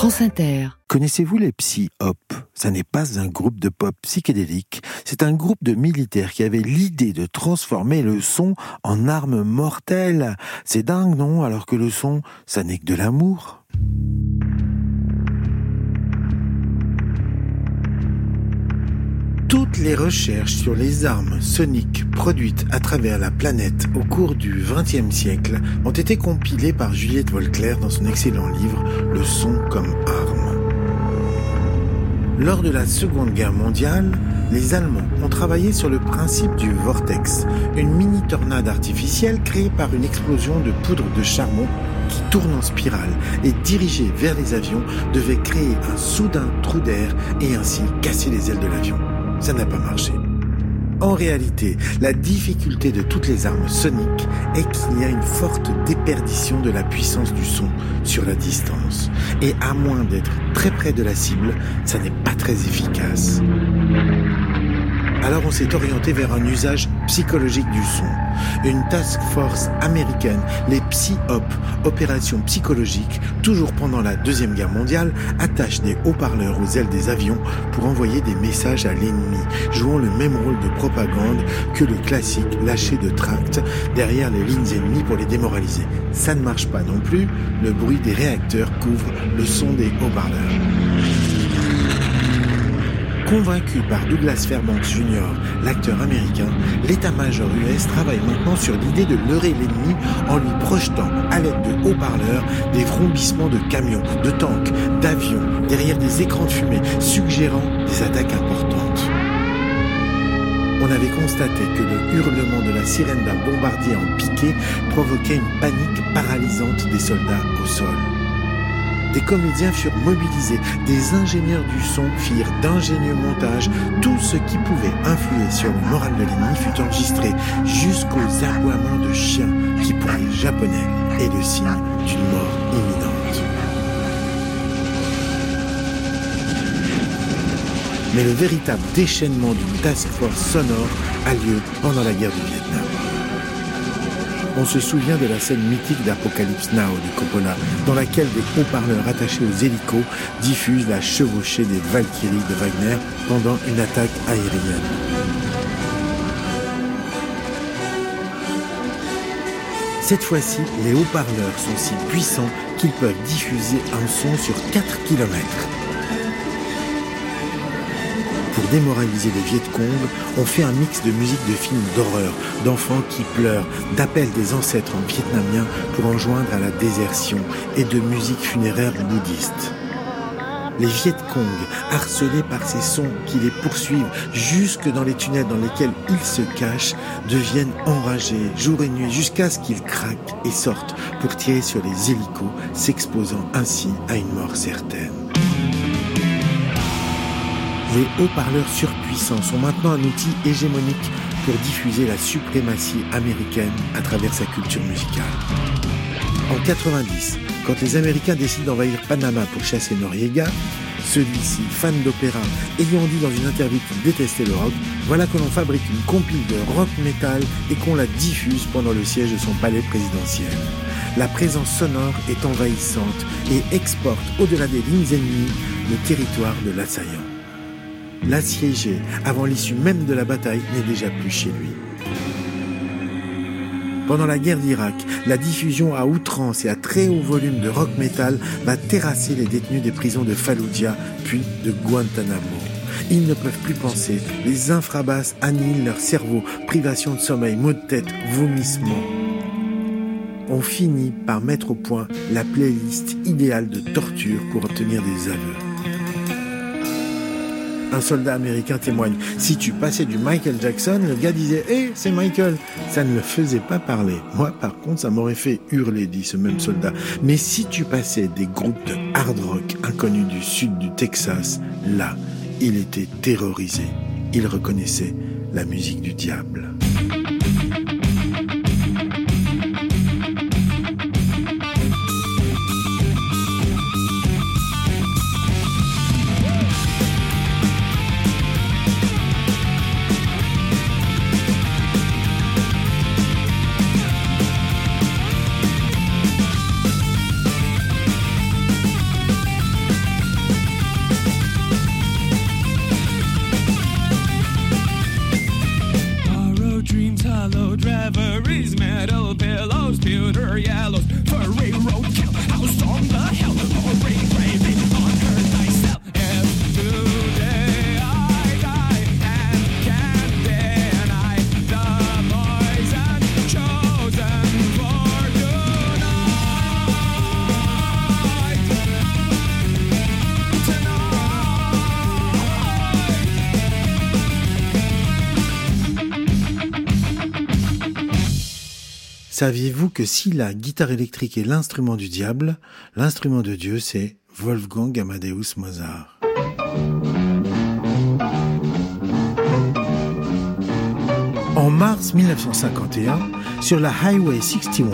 France Inter. Connaissez-vous les Psy-Hop Ça n'est pas un groupe de pop psychédélique, c'est un groupe de militaires qui avait l'idée de transformer le son en arme mortelle. C'est dingue, non? Alors que le son, ça n'est que de l'amour. Toutes les recherches sur les armes soniques produites à travers la planète au cours du XXe siècle ont été compilées par Juliette Volclair dans son excellent livre Le son comme arme. Lors de la Seconde Guerre mondiale, les Allemands ont travaillé sur le principe du vortex, une mini tornade artificielle créée par une explosion de poudre de charbon qui tourne en spirale et dirigée vers les avions devait créer un soudain trou d'air et ainsi casser les ailes de l'avion ça n'a pas marché. En réalité, la difficulté de toutes les armes soniques est qu'il y a une forte déperdition de la puissance du son sur la distance. Et à moins d'être très près de la cible, ça n'est pas très efficace. Alors on s'est orienté vers un usage psychologique du son. Une task force américaine, les Psy-Op, opérations psychologiques, toujours pendant la Deuxième Guerre mondiale, attache des haut-parleurs aux ailes des avions pour envoyer des messages à l'ennemi, jouant le même rôle de propagande que le classique lâcher de tracts derrière les lignes ennemies pour les démoraliser. Ça ne marche pas non plus, le bruit des réacteurs couvre le son des haut-parleurs. Convaincu par Douglas Fairbanks Jr., l'acteur américain, l'état-major US travaille maintenant sur l'idée de leurrer l'ennemi en lui projetant à l'aide de haut-parleurs des vrombissements de camions, de tanks, d'avions, derrière des écrans de fumée, suggérant des attaques importantes. On avait constaté que le hurlement de la sirène d'un bombardier en piqué provoquait une panique paralysante des soldats au sol. Des comédiens furent mobilisés, des ingénieurs du son firent d'ingénieux montages. Tout ce qui pouvait influer sur le moral de l'ennemi fut enregistré jusqu'aux aboiements de chiens qui, pour les Japonais, est le signe d'une mort imminente. Mais le véritable déchaînement d'une task force sonore a lieu pendant la guerre du Vietnam on se souvient de la scène mythique d'Apocalypse Now de Coppola, dans laquelle des haut-parleurs attachés aux hélicos diffusent la chevauchée des Valkyries de Wagner pendant une attaque aérienne. Cette fois-ci, les haut-parleurs sont si puissants qu'ils peuvent diffuser un son sur 4 km pour démoraliser les Viet Cong, on fait un mix de musique de films d'horreur, d'enfants qui pleurent, d'appels des ancêtres en vietnamien pour en joindre à la désertion et de musique funéraire bouddhiste. Les Viet Cong, harcelés par ces sons qui les poursuivent jusque dans les tunnels dans lesquels ils se cachent, deviennent enragés jour et nuit jusqu'à ce qu'ils craquent et sortent pour tirer sur les hélicos, s'exposant ainsi à une mort certaine. Les haut-parleurs surpuissants sont maintenant un outil hégémonique pour diffuser la suprématie américaine à travers sa culture musicale. En 90, quand les Américains décident d'envahir Panama pour chasser Noriega, celui-ci, fan d'opéra, ayant dit dans une interview qu'il détestait le rock, voilà que l'on fabrique une compile de rock metal et qu'on la diffuse pendant le siège de son palais présidentiel. La présence sonore est envahissante et exporte au-delà des lignes ennemies le territoire de l'assaillant l'assiégé avant l'issue même de la bataille n'est déjà plus chez lui. Pendant la guerre d'Irak, la diffusion à outrance et à très haut volume de rock metal va terrasser les détenus des prisons de Fallujah puis de Guantanamo. Ils ne peuvent plus penser, les infrabasses annihilent leur cerveau, privation de sommeil, maux de tête, vomissements. On finit par mettre au point la playlist idéale de torture pour obtenir des aveux. Un soldat américain témoigne. Si tu passais du Michael Jackson, le gars disait Hé, eh, c'est Michael. Ça ne le faisait pas parler. Moi, par contre, ça m'aurait fait hurler, dit ce même soldat. Mais si tu passais des groupes de hard rock inconnus du sud du Texas, là, il était terrorisé. Il reconnaissait la musique du diable. Saviez-vous que si la guitare électrique est l'instrument du diable, l'instrument de Dieu c'est Wolfgang Amadeus Mozart En mars 1951, sur la Highway 61,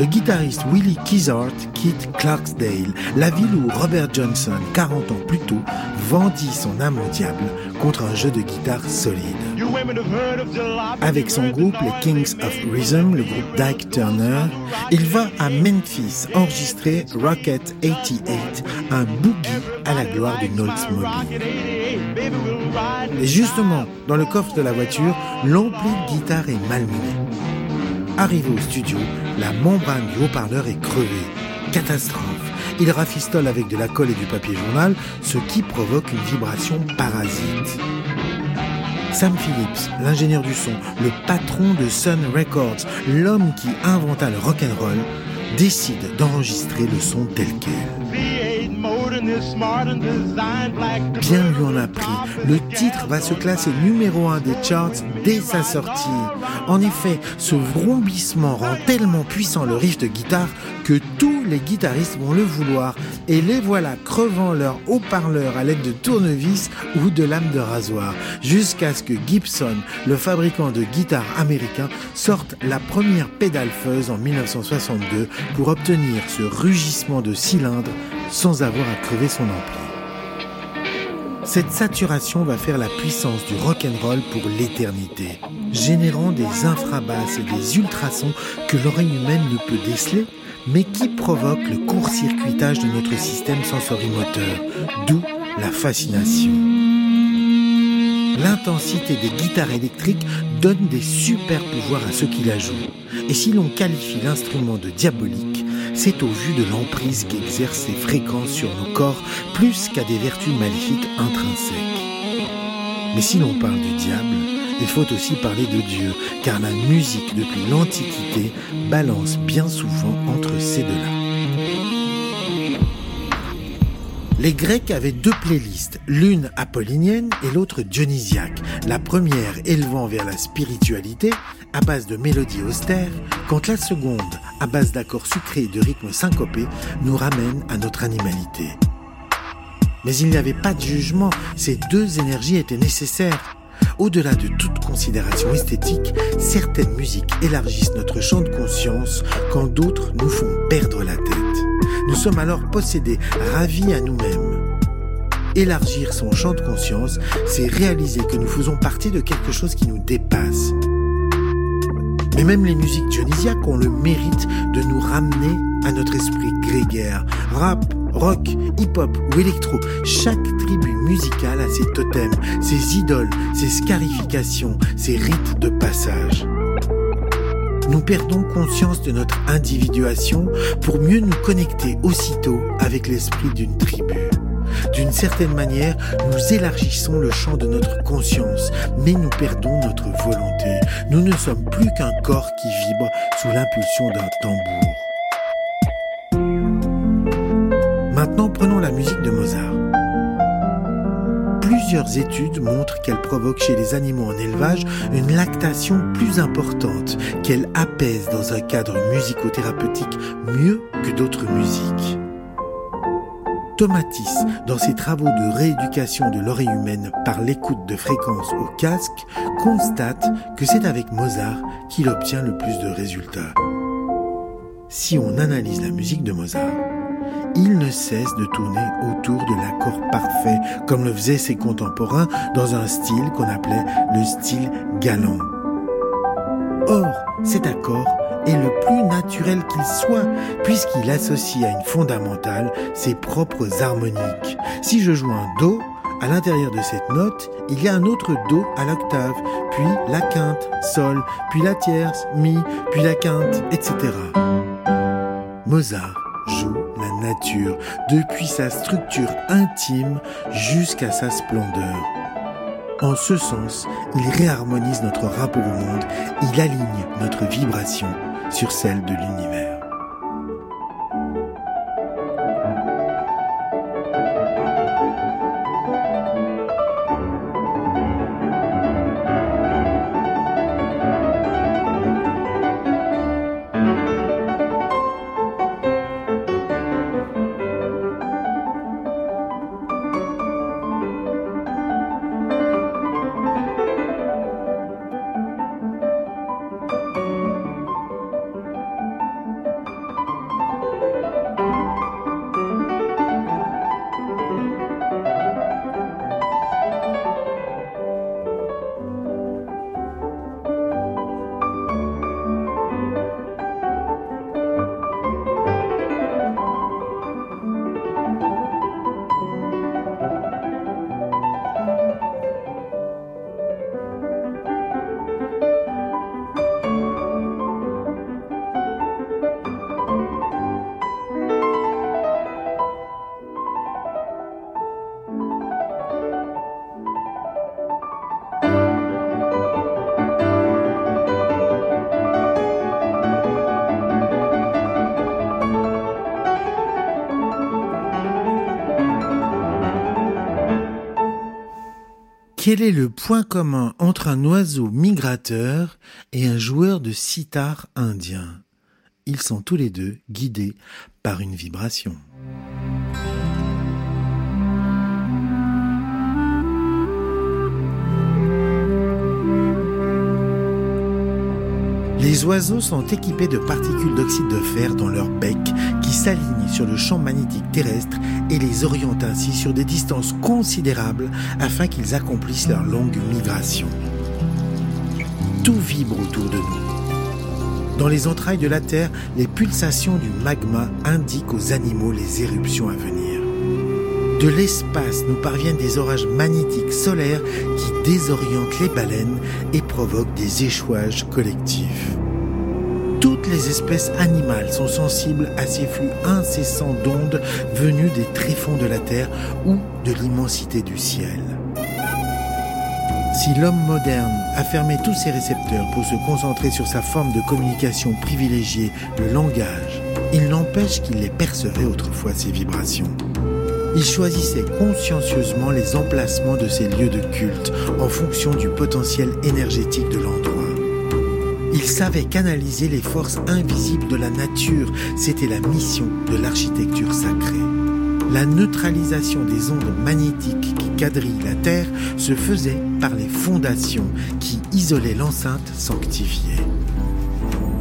le guitariste Willie Kizart quitte Clarksdale, la ville où Robert Johnson, 40 ans plus tôt, vendit son âme au diable contre un jeu de guitare solide. Avec son groupe, les Kings of Rhythm, le groupe Dyke Turner, il va à Memphis enregistrer Rocket 88, un boogie à la gloire du Oldsmobile. Et justement, dans le coffre de la voiture, l'ampli de guitare est malmené. Arrivé au studio, la membrane du haut-parleur est crevée. Catastrophe. Il rafistole avec de la colle et du papier journal, ce qui provoque une vibration parasite. Sam Phillips, l'ingénieur du son, le patron de Sun Records, l'homme qui inventa le rock'n'roll, décide d'enregistrer le son tel quel. Bien lui en a pris. Le titre va se classer numéro un des charts dès sa sortie. En effet, ce vrombissement rend tellement puissant le riff de guitare que tous les guitaristes vont le vouloir. Et les voilà crevant leur haut-parleur à l'aide de tournevis ou de lames de rasoir. Jusqu'à ce que Gibson, le fabricant de guitares américain, sorte la première pédale fuzz en 1962 pour obtenir ce rugissement de cylindre sans avoir à crever son ampli. Cette saturation va faire la puissance du rock'n'roll pour l'éternité, générant des infrabasses et des ultrasons que l'oreille humaine ne peut déceler, mais qui provoquent le court-circuitage de notre système sensorimoteur, d'où la fascination. L'intensité des guitares électriques donne des super pouvoirs à ceux qui la jouent. Et si l'on qualifie l'instrument de diabolique, c'est au vu de l'emprise qu'exercent ces fréquences sur nos corps plus qu'à des vertus maléfiques intrinsèques. Mais si l'on parle du diable, il faut aussi parler de Dieu, car la musique depuis l'Antiquité balance bien souvent entre ces deux-là. Les Grecs avaient deux playlists, l'une apollinienne et l'autre dionysiaque, la première élevant vers la spiritualité à base de mélodies austères, quand la seconde, à base d'accords sucrés et de rythmes syncopés, nous ramène à notre animalité. Mais il n'y avait pas de jugement, ces deux énergies étaient nécessaires. Au-delà de toute considération esthétique, certaines musiques élargissent notre champ de conscience quand d'autres nous font perdre la tête. Nous sommes alors possédés, ravis à nous-mêmes. Élargir son champ de conscience, c'est réaliser que nous faisons partie de quelque chose qui nous dépasse. Mais même les musiques dionysiaques ont le mérite de nous ramener à notre esprit grégaire. Rap, rock, hip-hop ou électro, chaque tribu musicale a ses totems, ses idoles, ses scarifications, ses rites de passage nous perdons conscience de notre individuation pour mieux nous connecter aussitôt avec l'esprit d'une tribu. D'une certaine manière, nous élargissons le champ de notre conscience, mais nous perdons notre volonté. Nous ne sommes plus qu'un corps qui vibre sous l'impulsion d'un tambour. Maintenant, prenons la musique de Mozart. Plusieurs études montrent qu'elle provoque chez les animaux en élevage une lactation plus importante, qu'elle apaise dans un cadre musicothérapeutique mieux que d'autres musiques. Tomatis, dans ses travaux de rééducation de l'oreille humaine par l'écoute de fréquences au casque, constate que c'est avec Mozart qu'il obtient le plus de résultats. Si on analyse la musique de Mozart, il ne cesse de tourner autour de l'accord parfait, comme le faisaient ses contemporains dans un style qu'on appelait le style galant. Or, cet accord est le plus naturel qu'il soit, puisqu'il associe à une fondamentale ses propres harmoniques. Si je joue un Do, à l'intérieur de cette note, il y a un autre Do à l'octave, puis la quinte, Sol, puis la tierce, Mi, puis la quinte, etc. Mozart joue la nature, depuis sa structure intime jusqu'à sa splendeur. En ce sens, il réharmonise notre rapport au monde, il aligne notre vibration sur celle de l'univers. Quel est le point commun entre un oiseau migrateur et un joueur de sitar indien? Ils sont tous les deux guidés par une vibration. Les oiseaux sont équipés de particules d'oxyde de fer dans leur bec qui s'alignent sur le champ magnétique terrestre et les orientent ainsi sur des distances considérables afin qu'ils accomplissent leur longue migration. Tout vibre autour de nous. Dans les entrailles de la Terre, les pulsations du magma indiquent aux animaux les éruptions à venir. De l'espace nous parviennent des orages magnétiques solaires qui désorientent les baleines et provoquent des échouages collectifs. Toutes les espèces animales sont sensibles à ces flux incessants d'ondes venues des tréfonds de la Terre ou de l'immensité du ciel. Si l'homme moderne a fermé tous ses récepteurs pour se concentrer sur sa forme de communication privilégiée, le langage, il n'empêche qu'il les percevait autrefois ces vibrations. Il choisissait consciencieusement les emplacements de ces lieux de culte en fonction du potentiel énergétique de l'endroit. Il savait canaliser les forces invisibles de la nature. C'était la mission de l'architecture sacrée. La neutralisation des ondes magnétiques qui quadrillent la Terre se faisait par les fondations qui isolaient l'enceinte sanctifiée.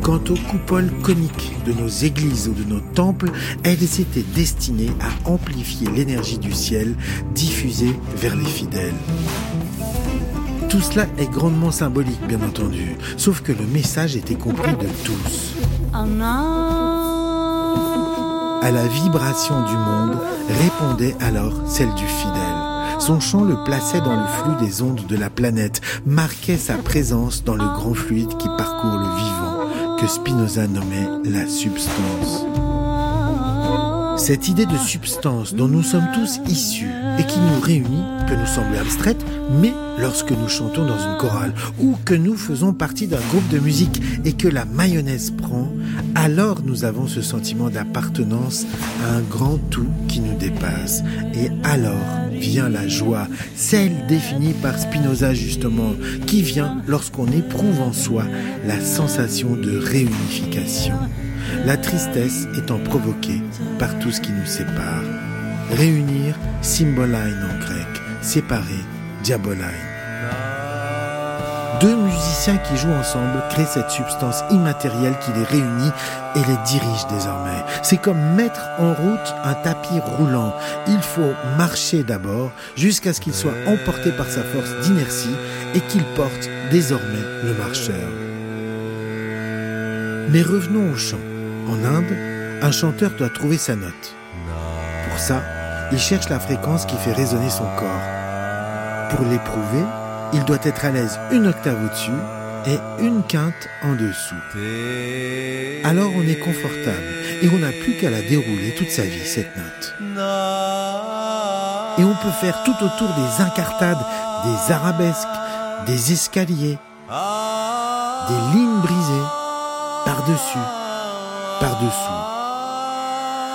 Quant aux coupoles coniques de nos églises ou de nos temples, elles étaient destinées à amplifier l'énergie du ciel diffusée vers les fidèles. Tout cela est grandement symbolique, bien entendu, sauf que le message était compris de tous. À la vibration du monde répondait alors celle du fidèle. Son chant le plaçait dans le flux des ondes de la planète, marquait sa présence dans le grand fluide qui parcourt le vivant que Spinoza nommait la substance. Cette idée de substance dont nous sommes tous issus et qui nous réunit peut nous sembler abstraite, mais lorsque nous chantons dans une chorale ou que nous faisons partie d'un groupe de musique et que la mayonnaise prend, alors nous avons ce sentiment d'appartenance à un grand tout qui nous dépasse. Et alors vient la joie, celle définie par Spinoza justement, qui vient lorsqu'on éprouve en soi la sensation de réunification. La tristesse étant provoquée par tout ce qui nous sépare. Réunir, symboline en grec, séparer, diaboline. Deux musiciens qui jouent ensemble créent cette substance immatérielle qui les réunit et les dirige désormais. C'est comme mettre en route un tapis roulant. Il faut marcher d'abord jusqu'à ce qu'il soit emporté par sa force d'inertie et qu'il porte désormais le marcheur. Mais revenons au chant. En Inde, un chanteur doit trouver sa note. Pour ça, il cherche la fréquence qui fait résonner son corps. Pour l'éprouver, il doit être à l'aise une octave au-dessus et une quinte en dessous. Alors on est confortable et on n'a plus qu'à la dérouler toute sa vie, cette note. Et on peut faire tout autour des incartades, des arabesques, des escaliers, des lignes brisées, par-dessus, par-dessous.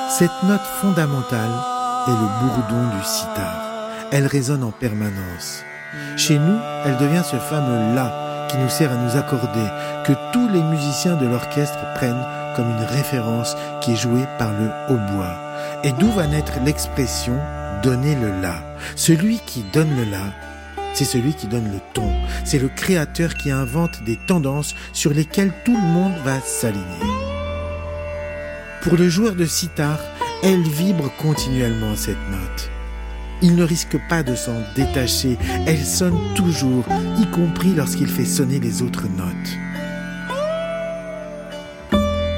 Cette note fondamentale est le bourdon du sitar. Elle résonne en permanence. Chez nous, elle devient ce fameux La qui nous sert à nous accorder, que tous les musiciens de l'orchestre prennent comme une référence qui est jouée par le hautbois. Et d'où va naître l'expression donner le La Celui qui donne le La, c'est celui qui donne le ton. C'est le créateur qui invente des tendances sur lesquelles tout le monde va s'aligner. Pour le joueur de sitar, elle vibre continuellement cette note. Il ne risque pas de s'en détacher, elle sonne toujours, y compris lorsqu'il fait sonner les autres notes.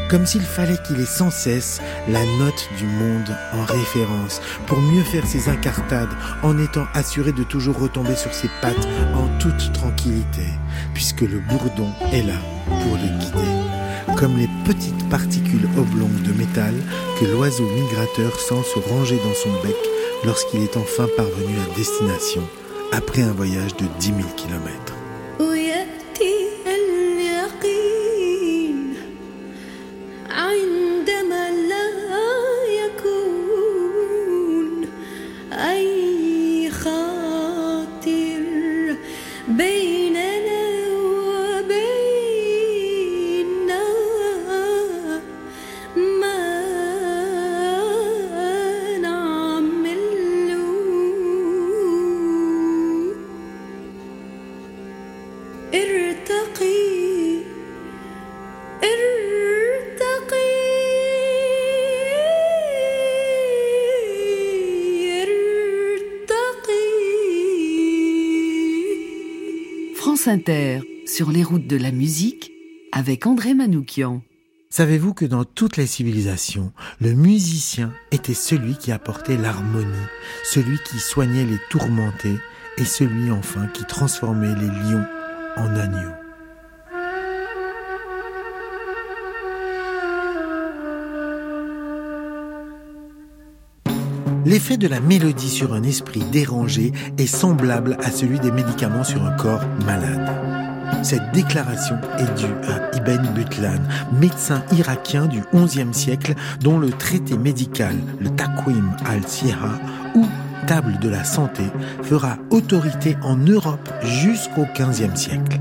Comme s'il fallait qu'il ait sans cesse la note du monde en référence pour mieux faire ses incartades en étant assuré de toujours retomber sur ses pattes en toute tranquillité, puisque le bourdon est là pour le guider comme les petites particules oblongues de métal que l'oiseau migrateur sent se ranger dans son bec lorsqu'il est enfin parvenu à destination après un voyage de 10 000 kilomètres. France sur les routes de la musique, avec André Manoukian. Savez-vous que dans toutes les civilisations, le musicien était celui qui apportait l'harmonie, celui qui soignait les tourmentés et celui enfin qui transformait les lions en agneaux? L'effet de la mélodie sur un esprit dérangé est semblable à celui des médicaments sur un corps malade. Cette déclaration est due à Ibn Butlan, médecin irakien du XIe siècle dont le traité médical, le Taqwim al-Siha ou Table de la santé, fera autorité en Europe jusqu'au XVe siècle.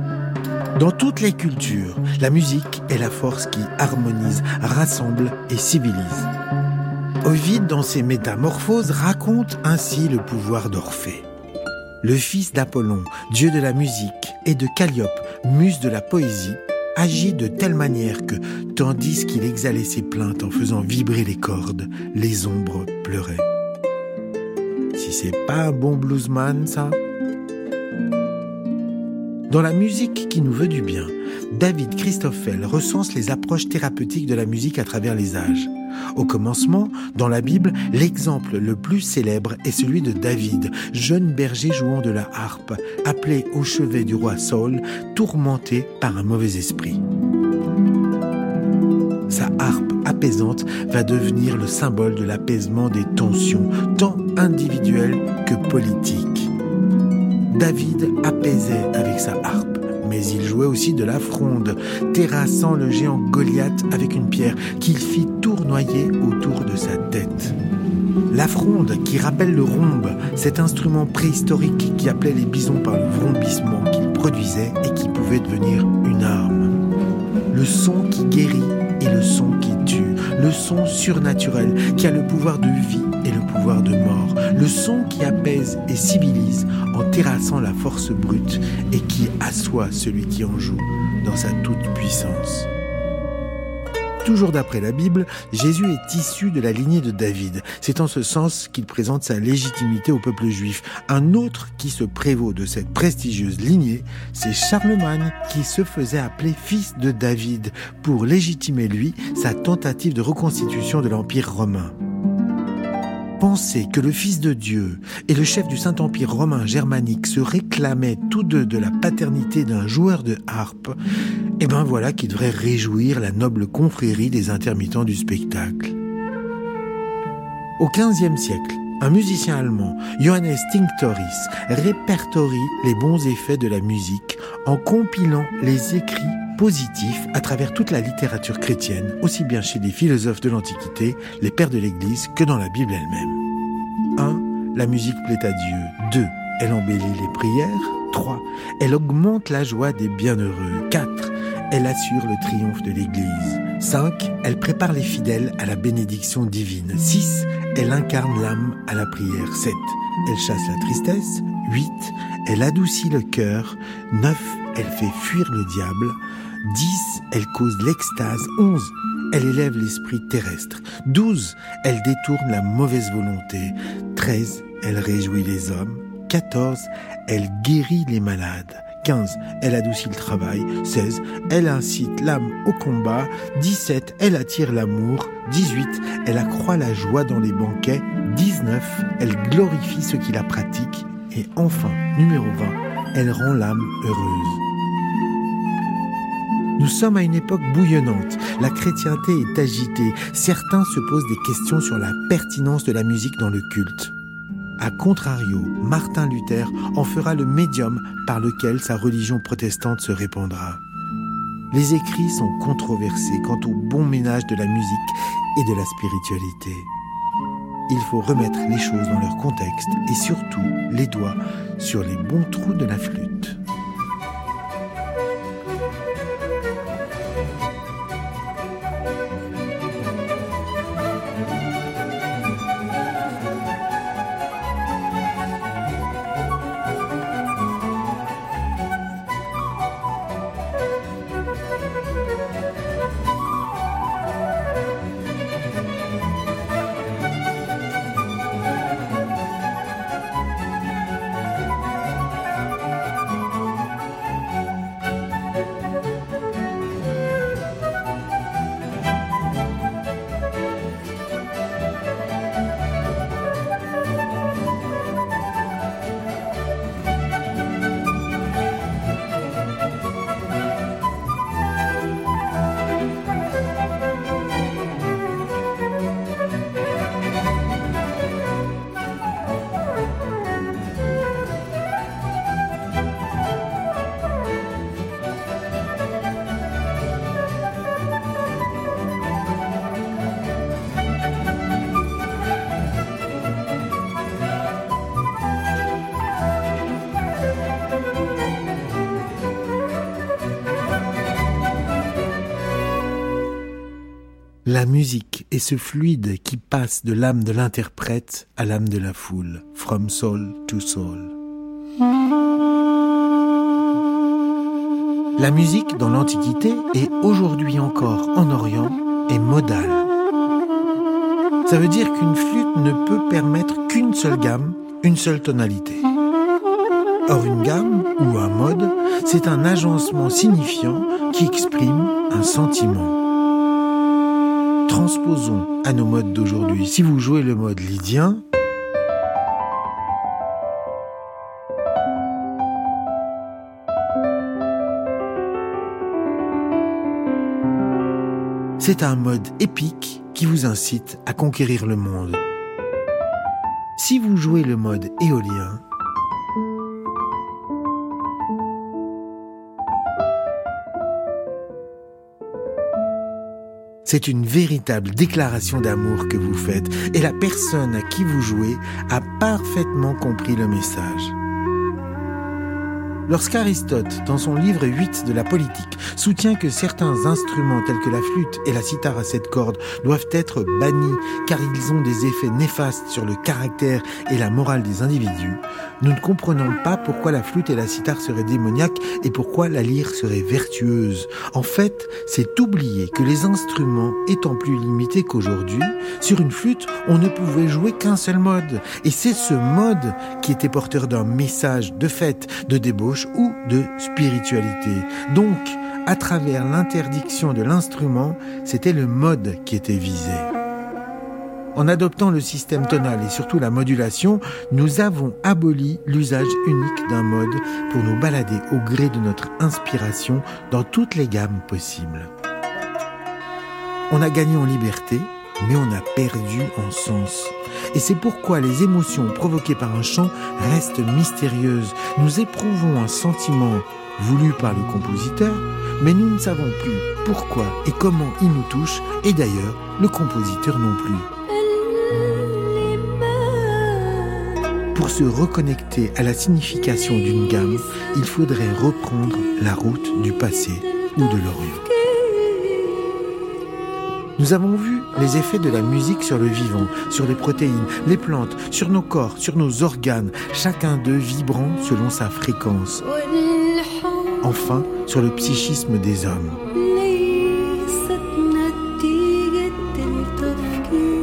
Dans toutes les cultures, la musique est la force qui harmonise, rassemble et civilise. Ovide, dans ses Métamorphoses, raconte ainsi le pouvoir d'Orphée. Le fils d'Apollon, dieu de la musique, et de Calliope, muse de la poésie, agit de telle manière que, tandis qu'il exhalait ses plaintes en faisant vibrer les cordes, les ombres pleuraient. Si c'est pas un bon bluesman, ça Dans la musique qui nous veut du bien, David Christoffel recense les approches thérapeutiques de la musique à travers les âges. Au commencement, dans la Bible, l'exemple le plus célèbre est celui de David, jeune berger jouant de la harpe, appelé au chevet du roi Saul, tourmenté par un mauvais esprit. Sa harpe apaisante va devenir le symbole de l'apaisement des tensions, tant individuelles que politiques. David apaisait avec sa harpe mais il jouait aussi de la fronde, terrassant le géant Goliath avec une pierre qu'il fit tournoyer autour de sa tête. La fronde, qui rappelle le rhombe, cet instrument préhistorique qui appelait les bisons par le vrombissement qu'il produisait et qui pouvait devenir une arme. Le son qui guérit et le son qui tue, le son surnaturel qui a le pouvoir de vie et le pouvoir de mort, le son qui apaise et civilise en terrassant la force brute et qui assoit celui qui en joue dans sa toute-puissance. Toujours d'après la Bible, Jésus est issu de la lignée de David. C'est en ce sens qu'il présente sa légitimité au peuple juif. Un autre qui se prévaut de cette prestigieuse lignée, c'est Charlemagne qui se faisait appeler fils de David pour légitimer lui sa tentative de reconstitution de l'Empire romain penser que le Fils de Dieu et le chef du Saint-Empire romain germanique se réclamaient tous deux de la paternité d'un joueur de harpe, eh ben voilà qui devrait réjouir la noble confrérie des intermittents du spectacle. Au XVe siècle, un musicien allemand, Johannes Tinctoris, répertorie les bons effets de la musique en compilant les écrits positifs à travers toute la littérature chrétienne, aussi bien chez les philosophes de l'Antiquité, les pères de l'Église, que dans la Bible elle-même. 1. La musique plaît à Dieu. 2. Elle embellit les prières. 3. Elle augmente la joie des bienheureux. 4. Elle assure le triomphe de l'Église. 5. Elle prépare les fidèles à la bénédiction divine. 6. Elle incarne l'âme à la prière. 7. Elle chasse la tristesse. 8. Elle adoucit le cœur. 9. Elle fait fuir le diable. 10. Elle cause l'extase. 11. Elle élève l'esprit terrestre. 12. Elle détourne la mauvaise volonté. 13. Elle réjouit les hommes. 14. Elle guérit les malades. 15. Elle adoucit le travail. 16. Elle incite l'âme au combat. 17. Elle attire l'amour. 18. Elle accroît la joie dans les banquets. 19. Elle glorifie ceux qui la pratiquent. Et enfin, numéro 20. Elle rend l'âme heureuse. Nous sommes à une époque bouillonnante. La chrétienté est agitée. Certains se posent des questions sur la pertinence de la musique dans le culte. A contrario, Martin Luther en fera le médium par lequel sa religion protestante se répandra. Les écrits sont controversés quant au bon ménage de la musique et de la spiritualité. Il faut remettre les choses dans leur contexte et surtout les doigts sur les bons trous de la flûte. La musique est ce fluide qui passe de l'âme de l'interprète à l'âme de la foule, from soul to soul. La musique dans l'Antiquité et aujourd'hui encore en Orient est modale. Ça veut dire qu'une flûte ne peut permettre qu'une seule gamme, une seule tonalité. Or une gamme ou un mode, c'est un agencement signifiant qui exprime un sentiment. Transposons à nos modes d'aujourd'hui. Si vous jouez le mode lydien, c'est un mode épique qui vous incite à conquérir le monde. Si vous jouez le mode éolien, C'est une véritable déclaration d'amour que vous faites et la personne à qui vous jouez a parfaitement compris le message. Lorsqu'Aristote, dans son livre 8 de la politique, soutient que certains instruments tels que la flûte et la cithare à sept cordes doivent être bannis car ils ont des effets néfastes sur le caractère et la morale des individus, nous ne comprenons pas pourquoi la flûte et la cithare seraient démoniaques et pourquoi la lyre serait vertueuse. En fait, c'est oublier que les instruments étant plus limités qu'aujourd'hui, sur une flûte, on ne pouvait jouer qu'un seul mode. Et c'est ce mode qui était porteur d'un message de fête, de débauche ou de spiritualité. Donc, à travers l'interdiction de l'instrument, c'était le mode qui était visé. En adoptant le système tonal et surtout la modulation, nous avons aboli l'usage unique d'un mode pour nous balader au gré de notre inspiration dans toutes les gammes possibles. On a gagné en liberté, mais on a perdu en sens. Et c'est pourquoi les émotions provoquées par un chant restent mystérieuses. Nous éprouvons un sentiment voulu par le compositeur, mais nous ne savons plus pourquoi et comment il nous touche, et d'ailleurs le compositeur non plus. Pour se reconnecter à la signification d'une gamme, il faudrait reprendre la route du passé ou de l'Orient. Nous avons vu les effets de la musique sur le vivant, sur les protéines, les plantes, sur nos corps, sur nos organes, chacun d'eux vibrant selon sa fréquence. Enfin, sur le psychisme des hommes.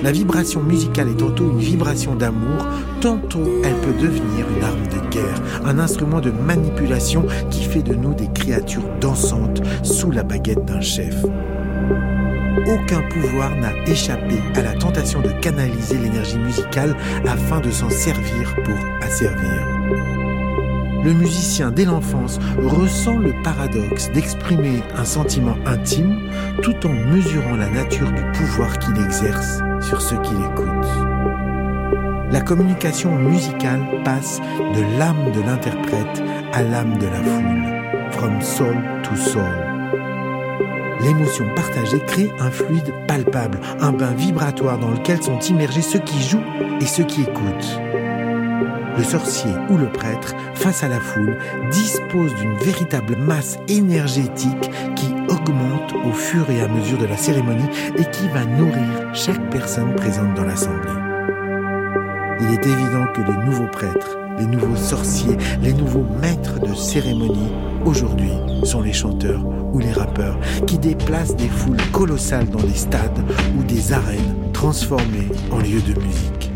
La vibration musicale est tantôt une vibration d'amour, tantôt elle peut devenir une arme de guerre, un instrument de manipulation qui fait de nous des créatures dansantes sous la baguette d'un chef. Aucun pouvoir n'a échappé à la tentation de canaliser l'énergie musicale afin de s'en servir pour asservir. Le musicien, dès l'enfance, ressent le paradoxe d'exprimer un sentiment intime tout en mesurant la nature du pouvoir qu'il exerce sur ceux qui l'écoutent. La communication musicale passe de l'âme de l'interprète à l'âme de la foule, from soul to soul. L'émotion partagée crée un fluide palpable, un bain vibratoire dans lequel sont immergés ceux qui jouent et ceux qui écoutent. Le sorcier ou le prêtre, face à la foule, dispose d'une véritable masse énergétique qui augmente au fur et à mesure de la cérémonie et qui va nourrir chaque personne présente dans l'assemblée. Il est évident que les nouveaux prêtres, les nouveaux sorciers, les nouveaux maîtres de cérémonie, aujourd'hui, sont les chanteurs ou les rappeurs qui déplacent des foules colossales dans des stades ou des arènes transformées en lieux de musique.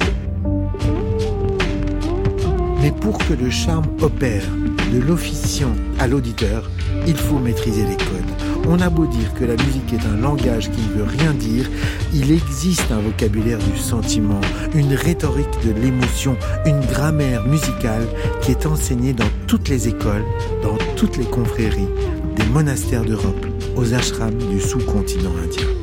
Mais pour que le charme opère de l'officiant à l'auditeur, il faut maîtriser les codes. On a beau dire que la musique est un langage qui ne veut rien dire, il existe un vocabulaire du sentiment, une rhétorique de l'émotion, une grammaire musicale qui est enseignée dans toutes les écoles, dans toutes les confréries, des monastères d'Europe aux ashrams du sous-continent indien.